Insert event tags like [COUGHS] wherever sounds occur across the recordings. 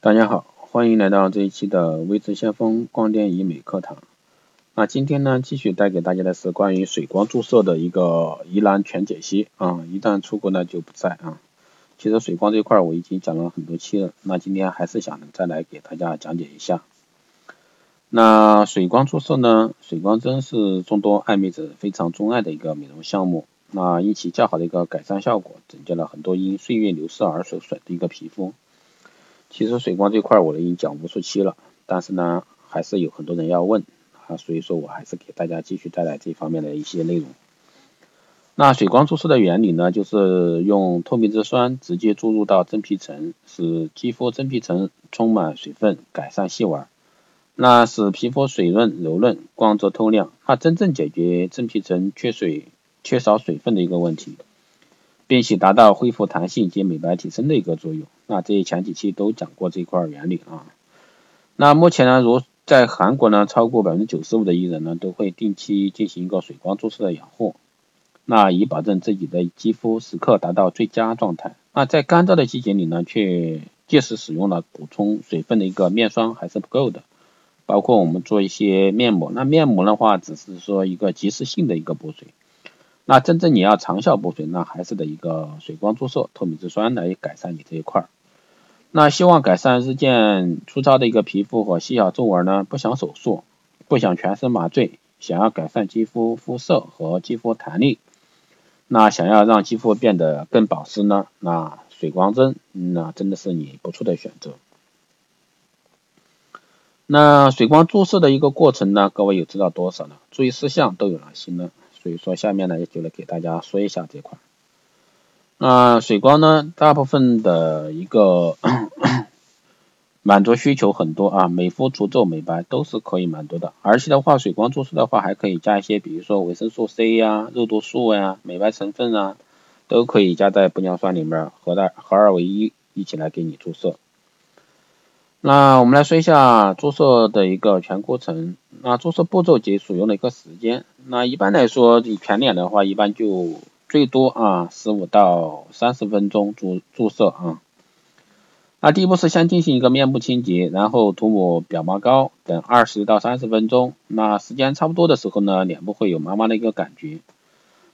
大家好，欢迎来到这一期的微知先锋光电医美课堂。那今天呢，继续带给大家的是关于水光注射的一个疑难全解析啊。一旦出国呢就不在啊。其实水光这块我已经讲了很多期了，那今天还是想再来给大家讲解一下。那水光注射呢，水光针是众多爱美者非常钟爱的一个美容项目。那因其较好的一个改善效果，拯救了很多因岁月流逝而受损的一个皮肤。其实水光这块我已经讲无数期了，但是呢，还是有很多人要问啊，所以说我还是给大家继续带来这方面的一些内容。那水光注射的原理呢，就是用透明质酸直接注入到真皮层，使肌肤真皮层充满水分，改善细纹，那使皮肤水润柔嫩、光泽透亮，它真正解决真皮层缺水、缺少水分的一个问题。并且达到恢复弹性及美白提升的一个作用。那这前几期都讲过这块原理啊。那目前呢，如在韩国呢，超过百分之九十五的艺人呢，都会定期进行一个水光注射的养护，那以保证自己的肌肤时刻达到最佳状态。那在干燥的季节里呢，却即使使用了补充水分的一个面霜还是不够的。包括我们做一些面膜，那面膜的话，只是说一个及时性的一个补水。那真正你要长效补水，那还是得一个水光注射透明质酸来改善你这一块儿。那希望改善日渐粗糙的一个皮肤和细小皱纹呢？不想手术，不想全身麻醉，想要改善肌肤肤色和肌肤弹力，那想要让肌肤变得更保湿呢？那水光针那真的是你不错的选择。那水光注射的一个过程呢？各位有知道多少呢？注意事项都有哪些呢？所以说下面呢，也就来给大家说一下这块。那水光呢，大部分的一个满足需求很多啊，美肤除皱美白都是可以满足的。而且的话，水光注射的话，还可以加一些，比如说维生素 C 呀、肉毒素呀、美白成分啊，都可以加在玻尿酸里面，合二合二为一，一起来给你注射。那我们来说一下注射的一个全过程。那注射步骤及所用的一个时间。那一般来说，你全脸的话，一般就最多啊十五到三十分钟注注射啊。那第一步是先进行一个面部清洁，然后涂抹表毛膏等二十到三十分钟。那时间差不多的时候呢，脸部会有麻麻的一个感觉。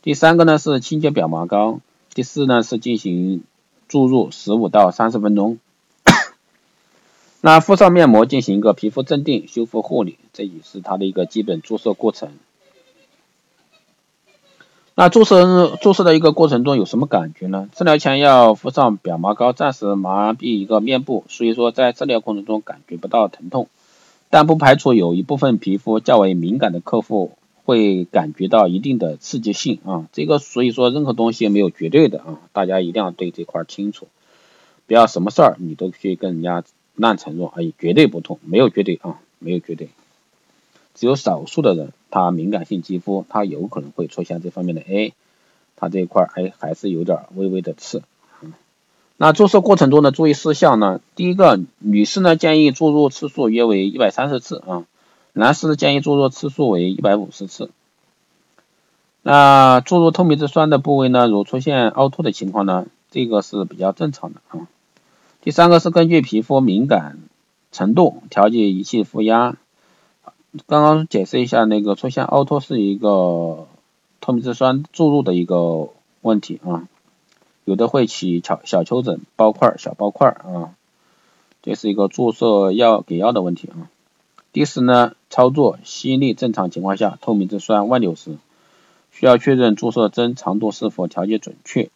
第三个呢是清洁表毛膏。第四呢是进行注入十五到三十分钟。那敷上面膜进行一个皮肤镇定、修复护理，这也是它的一个基本注射过程。那注射注射的一个过程中有什么感觉呢？治疗前要敷上表毛膏，暂时麻痹一个面部，所以说在治疗过程中感觉不到疼痛，但不排除有一部分皮肤较为敏感的客户会感觉到一定的刺激性啊。这个所以说任何东西没有绝对的啊，大家一定要对这块清楚，不要什么事儿你都去跟人家。烂承诺，哎，绝对不痛，没有绝对啊，没有绝对，只有少数的人，他敏感性肌肤，他有可能会出现这方面的，哎，他这一块哎还是有点微微的刺。那注射过程中的注意事项呢？第一个，女士呢建议注入次数约为一百三十次啊，男士建议注入次数为一百五十次。那注入透明质酸的部位呢，如出现凹凸的情况呢，这个是比较正常的啊。第三个是根据皮肤敏感程度调节仪器负压。刚刚解释一下，那个出现凹凸是一个透明质酸注入的一个问题啊，有的会起小小丘疹、包块、小包块啊，这是一个注射药给药的问题啊。第四呢，操作吸力正常情况下，透明质酸外流时，需要确认注射针长度是否调节准确。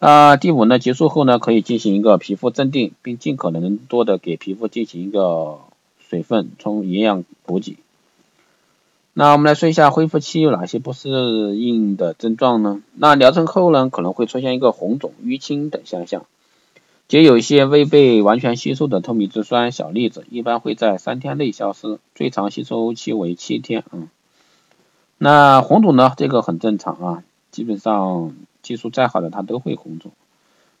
那第五呢？结束后呢，可以进行一个皮肤镇定，并尽可能多的给皮肤进行一个水分充营养补给。那我们来说一下恢复期有哪些不适应的症状呢？那疗程后呢，可能会出现一个红肿、淤青等现象，且有一些未被完全吸收的透明质酸小粒子，一般会在三天内消失，最长吸收期为七天啊。那红肿呢，这个很正常啊，基本上。技术再好的，它都会红肿。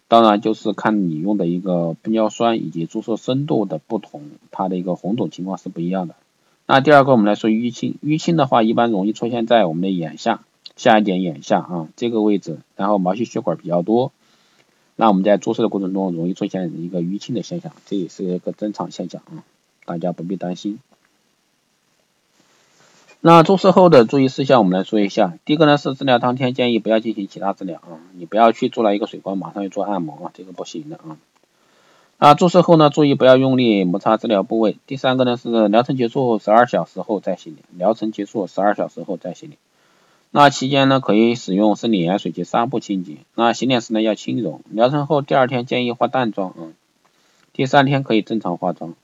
当然，就是看你用的一个玻尿酸以及注射深度的不同，它的一个红肿情况是不一样的。那第二个，我们来说淤青。淤青的话，一般容易出现在我们的眼下下一点眼下啊这个位置，然后毛细血管比较多，那我们在注射的过程中容易出现一个淤青的现象，这也是一个正常现象啊，大家不必担心。那注射后的注意事项我们来说一下，第一个呢是治疗当天建议不要进行其他治疗啊，你不要去做了一个水光马上去做按摩啊，这个不行的啊。啊，注射后呢注意不要用力摩擦治疗部位。第三个呢是疗程结束后十二小时后再洗脸，疗程结束十二小时后再洗脸。那期间呢，可以使用生理盐水及纱布清洁。那洗脸时呢要轻柔。疗程后第二天建议化淡妆啊，第三天可以正常化妆。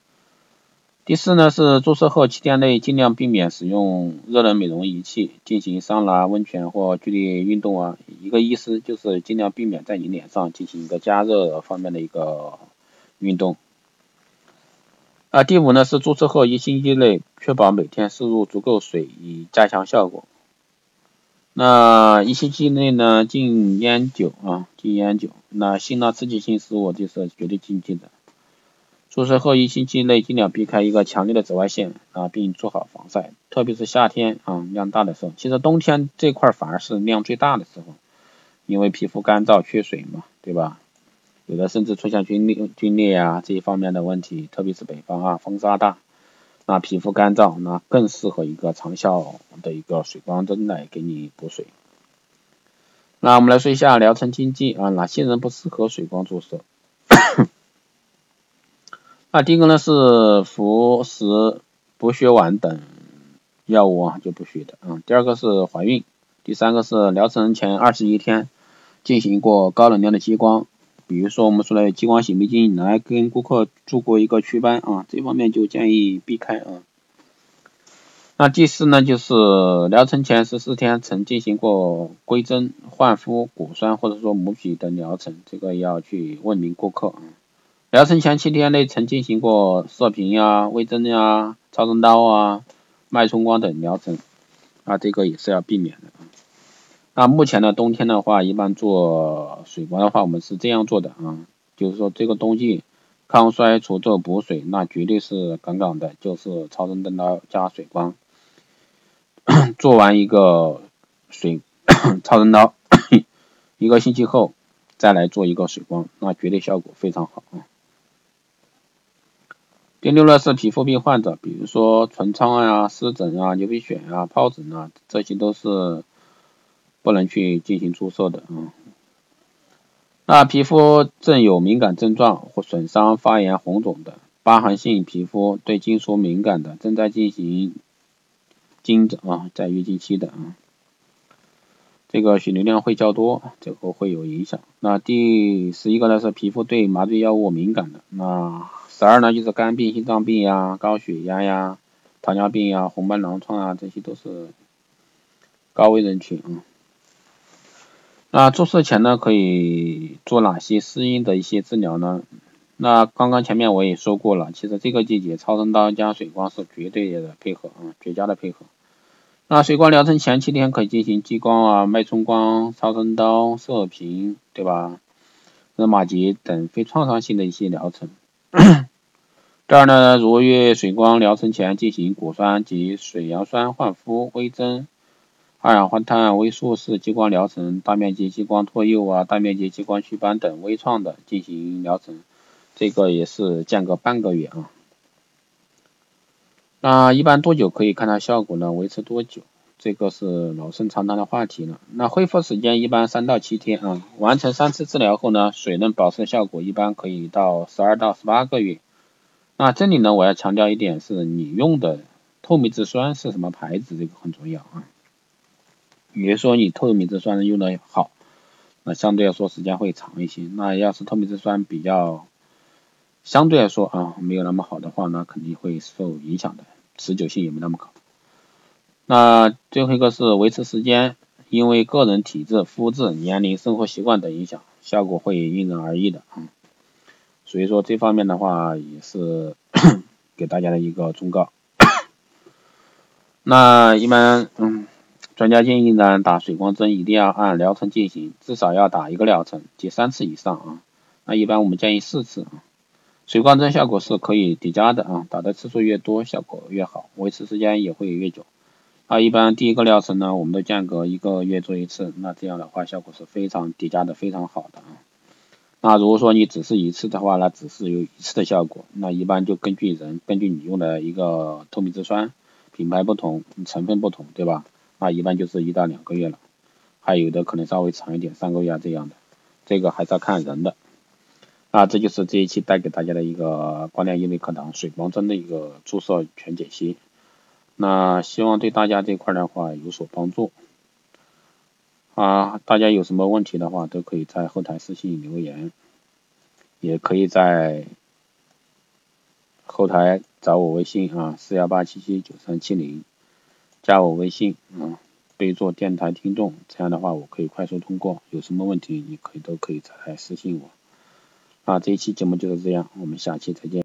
第四呢是注射后七天内尽量避免使用热能美容仪器进行桑拿、温泉或剧烈运动啊。一个意思就是尽量避免在你脸上进行一个加热方面的一个运动。啊，第五呢是注射后一星期内确保每天摄入足够水以加强效果。那一星期内呢，禁烟酒啊，禁烟酒。那辛辣刺激性食物这是绝对禁忌的。注射后一星期内尽量避开一个强烈的紫外线啊，并做好防晒，特别是夏天啊量大的时候。其实冬天这块反而是量最大的时候，因为皮肤干燥缺水嘛，对吧？有的甚至出现皲裂、皲裂呀这一方面的问题，特别是北方啊风沙大。那皮肤干燥，那更适合一个长效的一个水光针来给你补水。那我们来说一下疗程禁忌啊，哪些人不适合水光注射？[COUGHS] 那第一个呢是服食补血丸等药物啊就不许的啊。第二个是怀孕，第三个是疗程前二十一天进行过高能量的激光。比如说我们说的激光洗眉精来跟顾客做过一个祛斑啊，这方面就建议避开啊。那第四呢，就是疗程前十四天曾进行过硅针、焕肤、骨酸或者说母皮的疗程，这个要去问明顾客啊。疗程前七天内曾进行过射频呀、微针呀、超声刀啊、脉冲光等疗程啊，这个也是要避免的。那目前呢，冬天的话，一般做水光的话，我们是这样做的啊，就是说这个冬季抗衰除皱补水，那绝对是杠杠的，就是超声灯刀加水光，[COUGHS] 做完一个水 [COUGHS] 超声刀，[COUGHS] 一个星期后再来做一个水光，那绝对效果非常好啊。第六呢是皮肤病患者，比如说唇疮啊、湿疹啊、牛皮癣啊、疱疹啊，这些都是。不能去进行注射的啊。那皮肤正有敏感症状或损伤、发炎、红肿的疤痕性皮肤，对金属敏感的，正在进行经的啊，在月经期的啊，这个血流量会较多，这个会有影响。那第十一个呢是皮肤对麻醉药物敏感的。那十二呢就是肝病、心脏病呀、高血压呀、糖尿病呀、红斑狼疮啊，这些都是高危人群啊。那注射前呢，可以做哪些适应的一些治疗呢？那刚刚前面我也说过了，其实这个季节超声刀加水光是绝对的配合啊，绝佳的配合。那水光疗程前七天可以进行激光啊、脉冲光、超声刀、射频，对吧？热玛吉等非创伤性的一些疗程。[COUGHS] 第二呢，如月水光疗程前进行果酸及水杨酸焕肤、微针。二氧化碳微束式激光疗程、大面积激光脱釉啊、大面积激光祛斑等微创的进行疗程，这个也是间隔半个月啊。那一般多久可以看到效果呢？维持多久？这个是老生常谈的话题了。那恢复时间一般三到七天啊。完成三次治疗后呢，水嫩保湿效果一般可以到十二到十八个月。那这里呢，我要强调一点是，你用的透明质酸是什么牌子？这个很重要啊。比如说你透明质酸用的好，那相对来说时间会长一些。那要是透明质酸比较相对来说啊没有那么好的话，那肯定会受影响的，持久性也没那么高。那最后一个是维持时间，因为个人体质、肤质、年龄、生活习惯等影响，效果会因人而异的啊。所以说这方面的话也是 [COUGHS] 给大家的一个忠告。[COUGHS] 那一般嗯。专家建议呢，打水光针一定要按疗程进行，至少要打一个疗程及三次以上啊。那一般我们建议四次啊。水光针效果是可以叠加的啊，打的次数越多，效果越好，维持时间也会越久。啊，一般第一个疗程呢，我们都间隔一个月做一次，那这样的话效果是非常叠加的非常好的啊。那如果说你只是一次的话，那只是有一次的效果。那一般就根据人，根据你用的一个透明质酸，品牌不同，成分不同，对吧？那一般就是一到两个月了，还有的可能稍微长一点，三个月这样的，这个还是要看人的。那这就是这一期带给大家的一个光电医美课堂水光针的一个注射全解析。那希望对大家这块的话有所帮助。啊，大家有什么问题的话，都可以在后台私信留言，也可以在后台找我微信啊，四幺八七七九三七零，加我微信啊，备注电台听众，这样的话我可以快速通过。有什么问题，你可以都可以在私信我。啊，这一期节目就是这样，我们下期再见。